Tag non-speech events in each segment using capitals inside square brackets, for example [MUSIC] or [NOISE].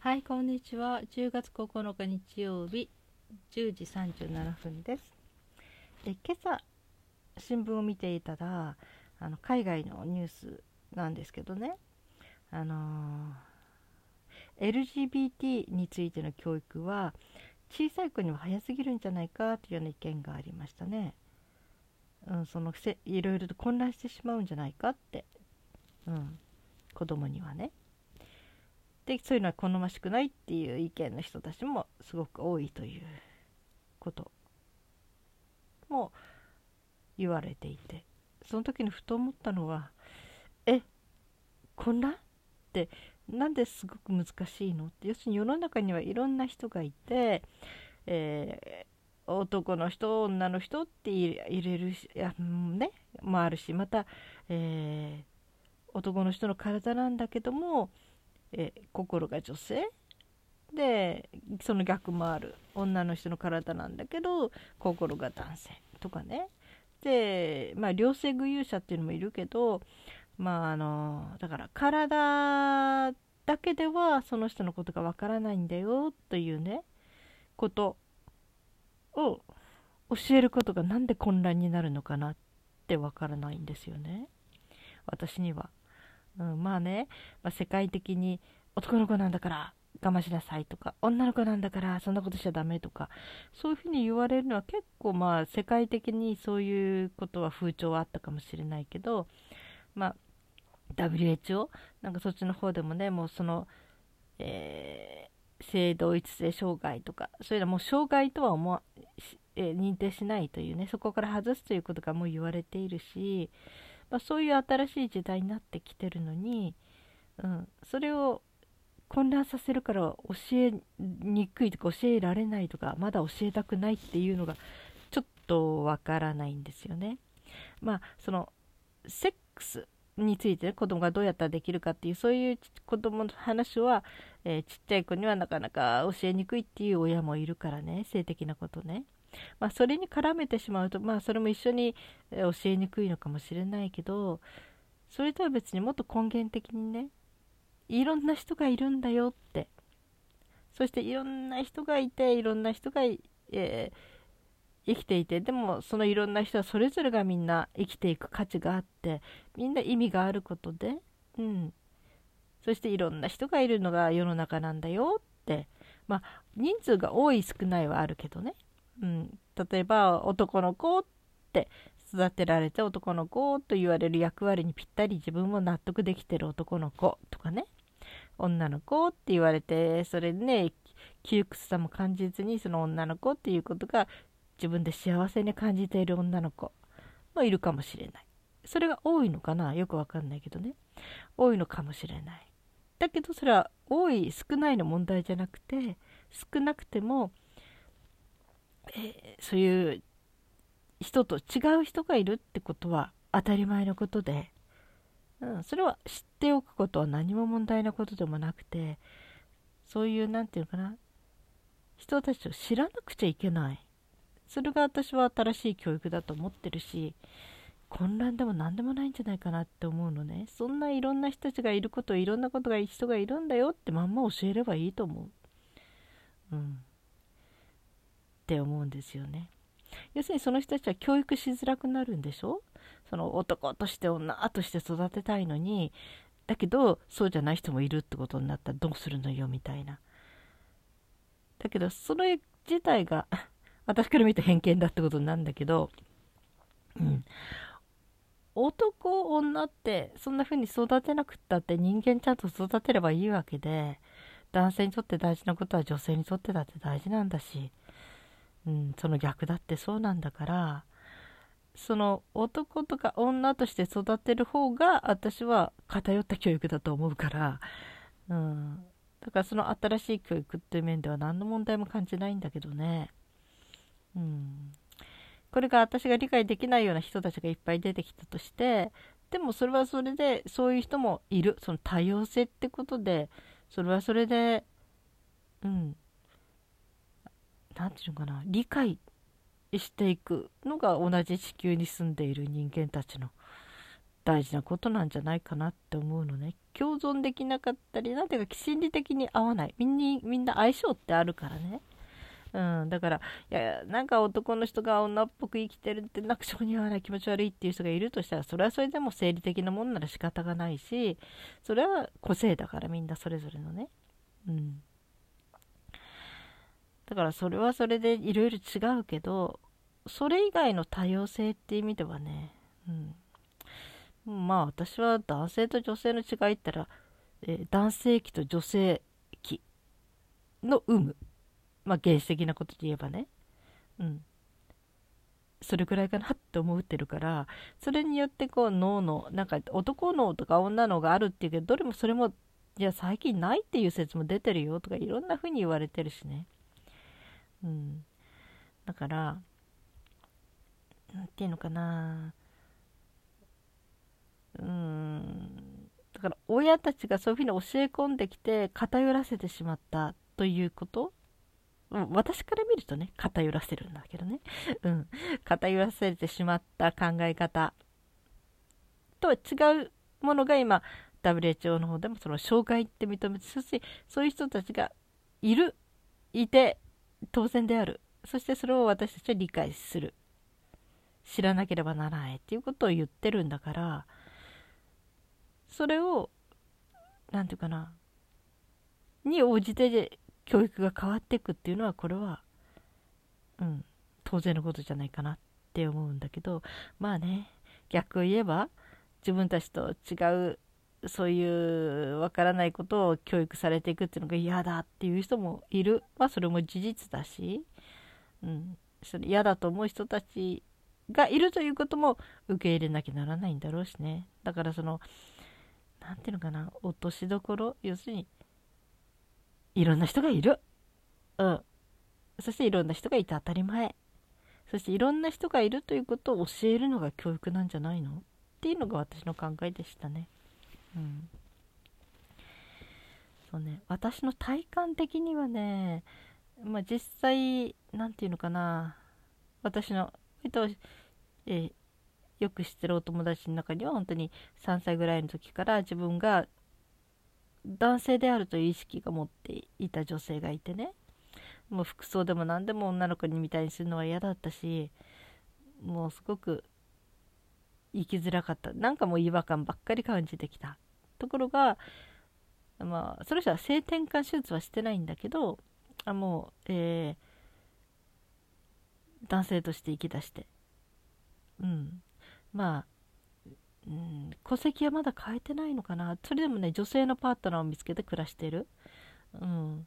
はい、こんにちは。10月9日日曜日10時37分です。で今朝新聞を見ていたらあの海外のニュースなんですけどね、あのー LGBT についての教育は小さい子には早すぎるんじゃないかというような意見がありましたね。うん、そのせいろいろと混乱してしまうんじゃないかって、うん、子供にはね。でそういうのは好ましくないっていう意見の人たちもすごく多いということ。も言われていて。その時にふと思ったのはえ混乱？ってなんですごく難しいの？って。要するに世の中にはいろんな人がいて、えー男の人女の人って入れるしいや、ね、もあるしまた、えー男の人の体なんだけども、え心が女性？でその逆もある。女の人の体なんだけど心が男性。とかね。でまあ両性具有者っていうのもいるけどまああのだから体だけではその人のことがわからないんだよというねことを教えることがなんで混乱になるのかなってわからないんですよね。私には。うん、まあね、まあ、世界的に男の子なんだから我慢しなさいとか女の子なんだからそんなことしちゃダメとかそういうふうに言われるのは結構まあ世界的にそういうことは風潮はあったかもしれないけどまあ WHO なんかそっちの方でもねもうその、えー性同一性障害とかそういうのはもう障害とは思わ、えー認定しないというねそこから外すということがもう言われているし、まあ、そういう新しい時代になってきてるのに、うん、それを混乱させるから教えにくいとか教えられないとかまだ教えたくないっていうのがちょっとわからないんですよね。まあそのセックスについて、ね、子供がどうやったらできるかっていうそういう子供の話は、えーちっちゃい子にはなかなか教えにくいっていう親もいるからね性的なことね。まあ、それに絡めてしまうと、まあ、それも一緒に教えにくいのかもしれないけどそれとは別にもっと根源的にねいろんな人がいるんだよって。そしていろんな人がいていろんな人が、えー生きていてでもそのいろんな人はそれぞれがみんな生きていく価値があってみんな意味があることで、うん、そしていろんな人がいるのが世の中なんだよって。まあ人数が多い少ないはあるけどね、うん、例えば男の子って育てられて男の子と言われる役割にぴったり自分も納得できてる男の子とかね。女の子って言われてそれでね窮屈さも感じずにその女の子っていうことが自分で幸せに感じている女の子もいるかもしれない。それが多いのかな？よくわかんないけどね。多いのかもしれない。だけどそれは多い少ないの問題じゃなくて少なくても、えーそういう人と違う人がいるってことは当たり前のことで、うん、それは知っておくことは何も問題なことでもなくてそういうなんていうのかな人たちを知らなくちゃいけない。それが私は新しい教育だと思ってるし混乱でも何でもないんじゃないかなって思うのね。そんないろんな人たちがいることいろんなことが人がいるんだよってまんま教えればいいと思う。うん。って思うんですよね。要するにその人たちは教育しづらくなるんでしょ？その男として女として育てたいのにだけどそうじゃない人もいるってことになったらどうするのよみたいな。だけどそれ自体が [LAUGHS] 私から見た偏見だってことなんだけど、うん、男女ってそんな風に育てなくったって人間ちゃんと育てればいいわけで男性にとって大事なことは女性にとってだって大事なんだし、その逆だってそうなんだからその男とか女として育てる方が私は偏った教育だと思うから、うん、だからその新しい教育っていう面では何の問題も感じないんだけどね。うん、これが私が理解できないような人たちがいっぱい出てきたとしてでもそれはそれでそういう人もいるその多様性ってことでそれはそれでうん何て言うのかな理解していくのが同じ地球に住んでいる人間たちの大事なことなんじゃないかなって思うのね共存できなかったりなんていうか心理的に合わないみんなみんな相性ってあるからねうん、だから、いや、なんか男の人が女っぽく生きてるって、なんか性に合わない気持ち悪いっていう人がいるとしたら、それはそれでも生理的なもんなら仕方がないし、それは個性だからみんなそれぞれのね。うん。だからそれはそれでいろいろ違うけど、それ以外の多様性っていう意味ではね、うん。まあ私は男性と女性の違いって言ったら、えー、男性器と女性器の有無。まあ原始的なことで言えばね。うん。それくらいかなって思ってるからそれによってこう脳のなんか男脳とか女脳があるっていうけどどれもそれもいや最近ないっていう説も出てるよとかいろんな風に言われてるしねうん。だから何て言うのかな。うん。だから親たちがそういうふうに教え込んできて偏らせてしまったということ、私から見るとね、偏らせるんだけどね。うん。偏らせてしまった考え方。とは違うものが今、WHO の方でもその障害って認めて、そしてそういう人たちがいる、いて当然である。そしてそれを私たちは理解する。知らなければならないっていうことを言ってるんだから、それを、なんていうかな、に応じて教育が変わっていくっていうのはこれはうん当然のことじゃないかなって思うんだけどまあね逆を言えば自分たちと違うそういうわからないことを教育されていくっていうのが嫌だっていう人もいるまあそれも事実だし、うん、それ嫌だと思う人たちがいるということも受け入れなきゃならないんだろうしねだからその何ていうのかな落としどころ要するにいろんな人がいる。うん。そしていろんな人がいて当たり前。そしていろんな人がいるということを教えるのが教育なんじゃないの？っていうのが私の考えでしたね。うん。そうね、私の体感的にはね、まあ、実際、何て言うのかな、私の、えっと、えよく知ってるお友達の中には本当に3歳ぐらいの時から自分が男性であるという意識が持っていた女性がいてね。もう服装でも何でも女の子にみたいにするのは嫌だったしもうすごく生きづらかった。なんかもう違和感ばっかり感じてきた。ところがまあその人は性転換手術はしてないんだけどあもう、えー、男性として生き出して。うん。まあうん、戸籍はまだ変えてないのかな。それでもね女性のパートナーを見つけて暮らしてる、うん、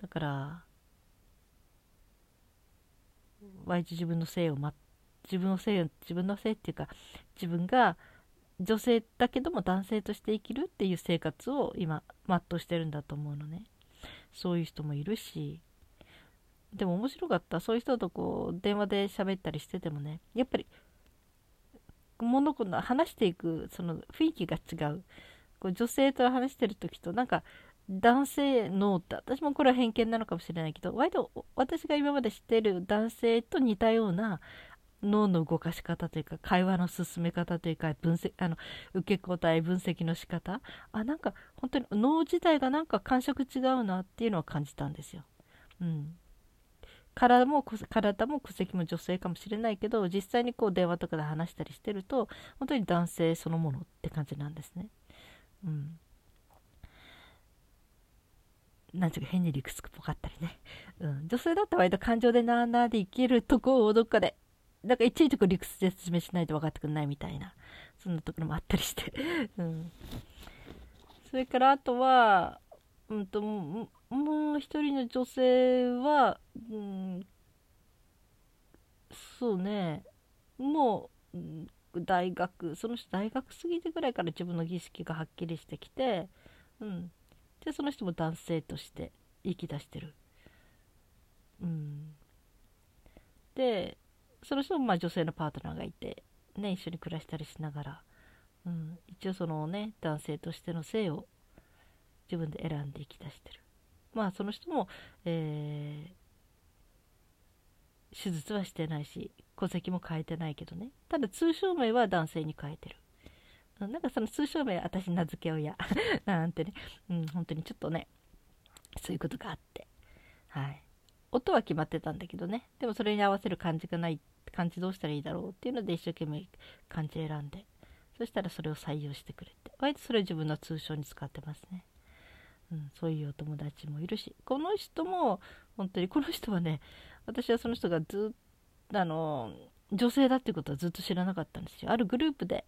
だから割と自分の性を、ま、自分の性自分の性っていうか自分が女性だけども男性として生きるっていう生活を今全うしてるんだと思うのね。そういう人もいるし。でも面白かった。そういう人とこう電話で喋ったりしててもね。やっぱり物事の話していくその雰囲気が違う。こう女性と話してる時となんか男性脳って私もこれは偏見なのかもしれないけど割と私が今まで知ってる男性と似たような脳の動かし方というか会話の進め方というか分析あの受け答え分析の仕方あなんか本当に脳自体がなんか感触違うなっていうのは感じたんですよ。うん、体も体も戸籍も女性かもしれないけど実際にこう電話とかで話したりしてると本当に男性そのものって感じなんですね。うん。なんちゅうか変に理屈っぽかったりね。うん。女性だったら割と感情でなーなーでいけるとこをどっかで、なんかいちいちこう理屈で説明しないと分かってくれないみたいな、そんなところもあったりして。[LAUGHS] うん。それからあとは、うんと、もう一人の女性は、うん、そうね、もう、大学、その人大学過ぎてぐらいから自分の儀式がはっきりしてきて、うん。で、その人も男性として生き出してる。うん。で、その人もまあ女性のパートナーがいて、ね、一緒に暮らしたりしながら、うん、一応そのね、男性としての性を自分で選んで生き出してる。まあその人も、えー、手術はしてないし戸籍も変えてないけどね。ただ通称名は男性に変えてる。なんかその通称名私名付け親。[LAUGHS] なんてね、うん、本当にちょっとねそういうことがあって。はい。音は決まってたんだけどね。でもそれに合わせる漢字がない漢字どうしたらいいだろうっていうので一生懸命漢字選んで。そしたらそれを採用してくれて。割とそれを自分の通称に使ってますね、うん、そういうお友達もいるし。この人も本当にこの人はね私はその人がずっとあの女性だっていうことはずっと知らなかったんですよ。あるグループで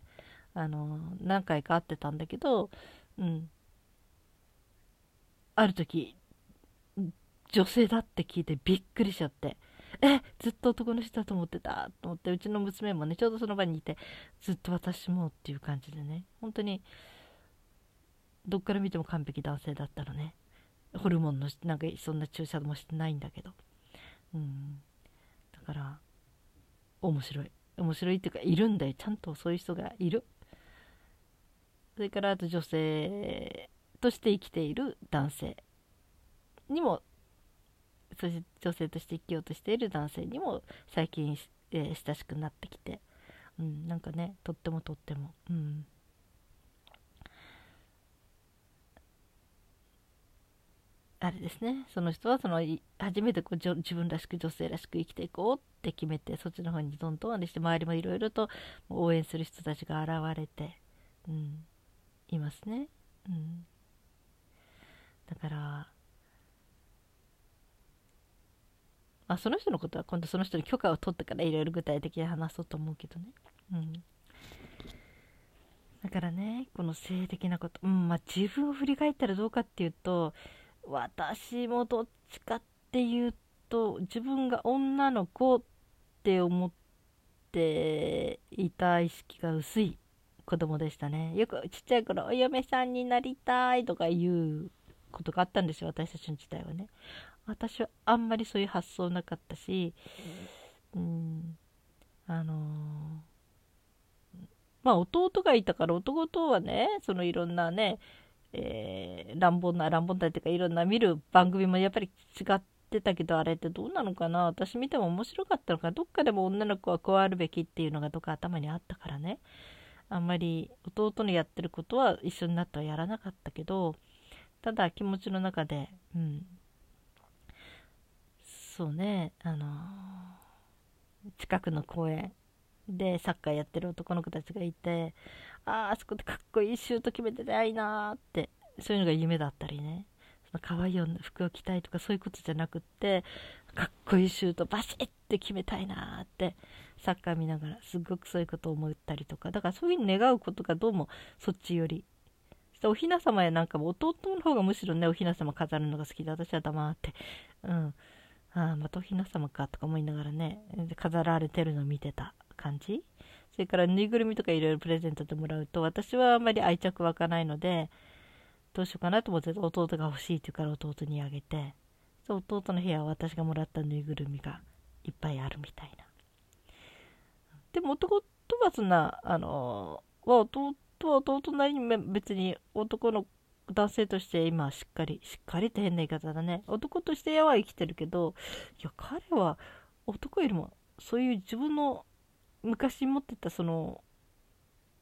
あの何回か会ってたんだけど、うん、ある時女性だって聞いてびっくりしちゃって。えずっと男の人だと思ってたと思ってうちの娘もねちょうどその場にいてずっと私もっていう感じでね。本当にどっから見ても完璧男性だったのね。ホルモンのなんかそんな注射もしてないんだけど。うん。だから面白い。面白いっていうかいるんだよ。ちゃんとそういう人がいる。それからあと女性として生きている男性にもそして女性として生きようとしている男性にも最近、えー、親しくなってきて、うん、なんかねとってもとっても、うん、あれですね。その人はその初めてこう自分らしく女性らしく生きていこうって決めてそっちの方にどんどんあれして周りもいろいろと応援する人たちが現れて、うん、いますね、うん、だからまあ、その人のことは今度その人に許可を取ってからいろいろ具体的に話そうと思うけどね。うん。だからね、この性的なこと、うん、まあ自分を振り返ったらどうかっていうと、私もどっちかっていうと、自分が女の子って思っていた意識が薄い子供でしたね。よくちっちゃい頃、お嫁さんになりたいとかいうことがあったんですよ、私たちの時代はね。私はあんまりそういう発想なかったし、うん、あのー、まあ弟がいたから弟とはね、そのいろんなね、えー、乱暴な、乱暴なっていうかいろんな見る番組もやっぱり違ってたけど、あれってどうなのかな私見ても面白かったのかどっかでも女の子はこうあるべきっていうのがどっか頭にあったからね。あんまり弟のやってることは一緒になってはやらなかったけど、ただ気持ちの中で、うん、そうね。あの近くの公園でサッカーやってる男の子たちがいてあああそこでかっこいいシュート決めてないなーってそういうのが夢だったりね。その可愛い服を着たいとかそういうことじゃなくってかっこいいシュートバシッって決めたいなーってサッカー見ながらすっごくそういうことを思ったりとか。だからそういうふうに願うことがどうもそっちより。お雛様やなんかも弟の方がむしろねお雛様飾るのが好きで私は黙って。うん。ああまたお雛様かとか思いながらね飾られてるの見てた感じ。それからぬいぐるみとかいろいろプレゼントでもらうと私はあんまり愛着湧かないのでどうしようかなと思って弟が欲しいって言うから弟にあげて弟の部屋は私がもらったぬいぐるみがいっぱいあるみたいな。でも男とはそんなあの弟は弟なりに別に男の男性として今しっかりしっかりって変な言い方だね。男としては生きてるけどいや彼は男よりもそういう自分の昔持ってたその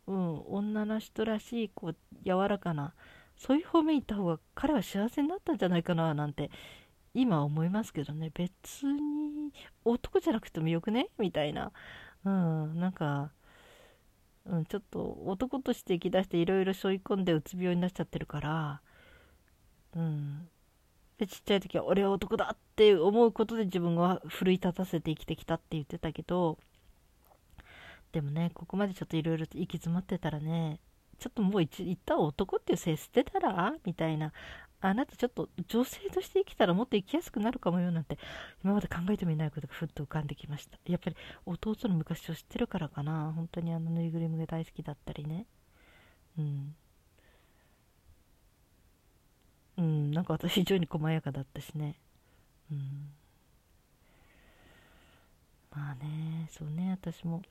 うん女の人らしいこう柔らかなそういう方面行った方が彼は幸せになったんじゃないかななんて今思いますけどね。別に男じゃなくてもよくね？みたいな。うんなんかうん、ちょっと男として生き出していろいろ背負い込んでうつ病になっちゃってるから、うん。で、ちっちゃい時は俺は男だって思うことで自分は奮い立たせて生きてきたって言ってたけど、でもね、ここまでちょっといろいろ行き詰まってたらね、ちょっともう一旦男っていう性捨てたら？みたいなあなたちょっと女性として生きたらもっと生きやすくなるかもよなんて今まで考えてもいないことがふっと浮かんできました。やっぱり弟の昔を知ってるからかな。本当にあのぬいぐるみが大好きだったりね。うん。うん。なんか私非常に細やかだったしね。うん。まあねそうね。私も。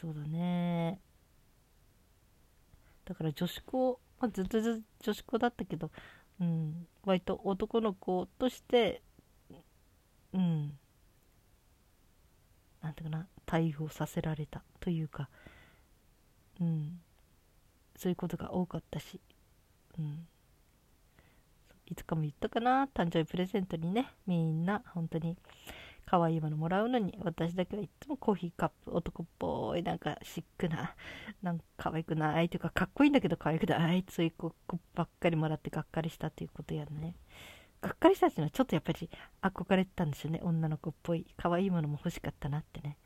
そうだね。だから女子校まあ、ずっと女子校だったけど、うん、割と男の子としてうんなんていうかな対応させられたというか、うん、そういうことが多かったし、うん、いつかも言ったかな誕生日プレゼントにねみんな本当に。可愛いものもらうのに私だけはいつもコーヒーカップ男っぽいなんかシックななんか可愛くないというかかっこいいんだけど可愛くないそういう子ばっかりもらってがっかりしたっていうことやね。がっかりしたっていうのはちょっとやっぱり憧れてたんですよね。女の子っぽい可愛いものも欲しかったなってね。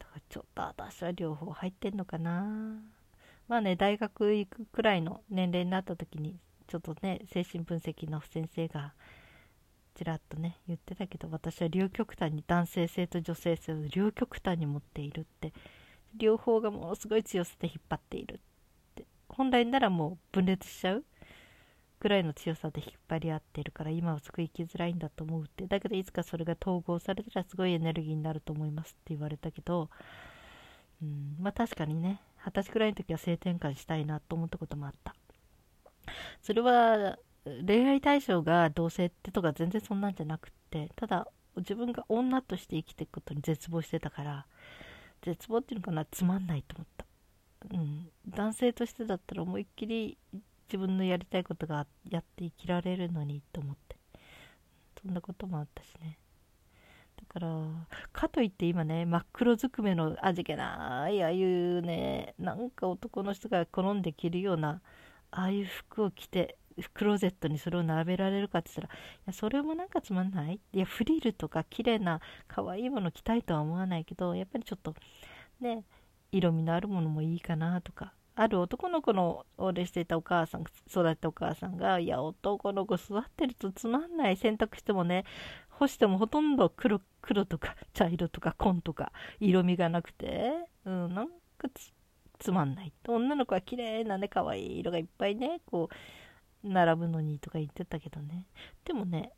だからちょっと私は両方入ってんのかな。まあね大学行くくらいの年齢になった時にちょっとね精神分析の先生がちらっとね言ってたけど私は両極端に男性性と女性性を両極端に持っているって。両方がものすごい強さで引っ張っているって。本来ならもう分裂しちゃうぐらいの強さで引っ張り合っているから今はすごい生きづらいんだと思うって。だけどいつかそれが統合されたらすごいエネルギーになると思いますって言われたけど。うんまあ確かにね二十歳くらいの時は性転換したいなと思ったこともあった。それは恋愛対象が同性ってとか全然そんなんじゃなくってただ自分が女として生きていくことに絶望してたから絶望っていうのかなつまんないと思った、うん、男性としてだったら思いっきり自分のやりたいことがやって生きられるのにと思って。そんなこともあったしね。だからかといって今ね真っ黒ずくめの味気ないああいうねなんか男の人が好んで着るようなああいう服を着てクローゼットにそれを並べられるかって言ったらいやそれもなんかつまんない？いやフリルとか綺麗な可愛いもの着たいとは思わないけどやっぱりちょっとね色味のあるものもいいかなとか。ある男の子の応援していたお母さん育ったお母さんがいや男の子座ってるとつまんない。洗濯してもね干してもほとんど黒黒とか茶色とか紺とか色味がなくて、うん、なんかつまんない。女の子は綺麗なね可愛い色がいっぱいねこう並ぶのにとか言ってたけどね。でもね、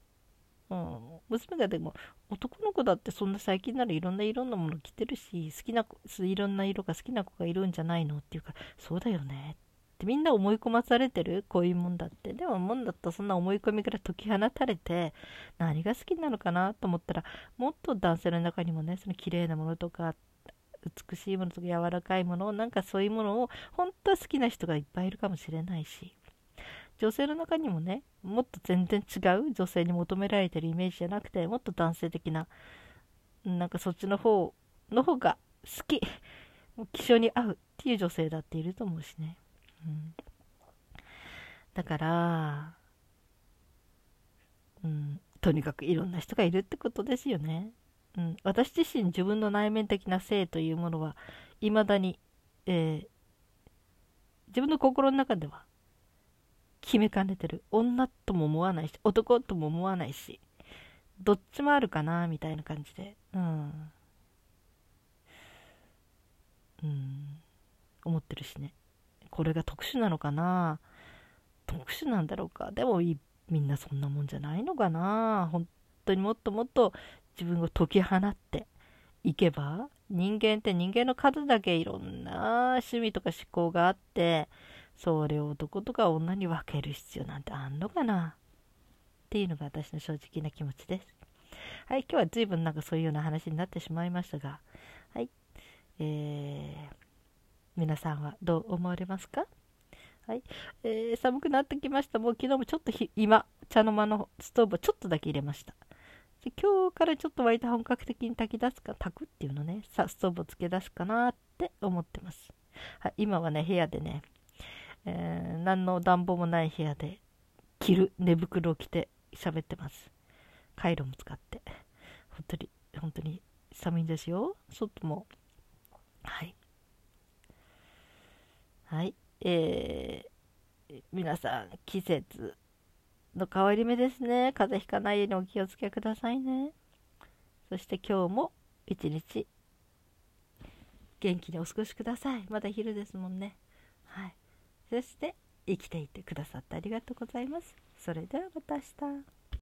うん、娘がでも男の子だってそんな最近ならいろんな色んなもの着てるし好きないろんな色が好きな子がいるんじゃないのっていうかそうだよね。ってみんな思い込まされてる？こういうもんだって。でももんだった。らそんな思い込みから解き放たれて何が好きなのかなと思ったらもっと男性の中にもねその綺麗なものとか美しいものとか柔らかいものなんかそういうものを本当は好きな人がいっぱいいるかもしれないし。女性の中にもねもっと全然違う女性に求められてるイメージじゃなくてもっと男性的ななんかそっちの方の方が好き気象に合うっていう女性だっていると思うしね、うん、だからうんとにかくいろんな人がいるってことですよね、うん、私自身自分の内面的な性というものは未だに、えー、自分の心の中では決めかねてる。女とも思わないし男とも思わないしどっちもあるかなみたいな感じで。うん。うん。思ってるしね。これが特殊なのかな？特殊なんだろうか？でもみんなそんなもんじゃないのかな？本当にもっともっと自分を解き放っていけば人間って人間の数だけいろんな趣味とか思考があってそれを男とか女に分ける必要なんてあんのかな？っていうのが私の正直な気持ちです。はい、今日は随分なんかそういうような話になってしまいましたが、はい、えー、皆さんはどう思われますか？はい、えー、寒くなってきました。もう昨日もちょっと今、茶の間のストーブをちょっとだけ入れました。で今日からちょっと割と本格的に炊き出すか、炊くっていうのね、さストーブをつけ出すかなって思ってます。はい、今はね、部屋でね、えー、何の暖房もない部屋で着る寝袋を着て喋ってます。カイロも使って。本当に、本当に寒いんですよ。外も。はい。はい。えー、皆さん、季節の変わり目ですね。風邪ひかないようにお気をつけくださいね。そして今日も一日元気にお過ごしください。まだ昼ですもんね。そして生きていてくださってありがとうございます。それではまた明日。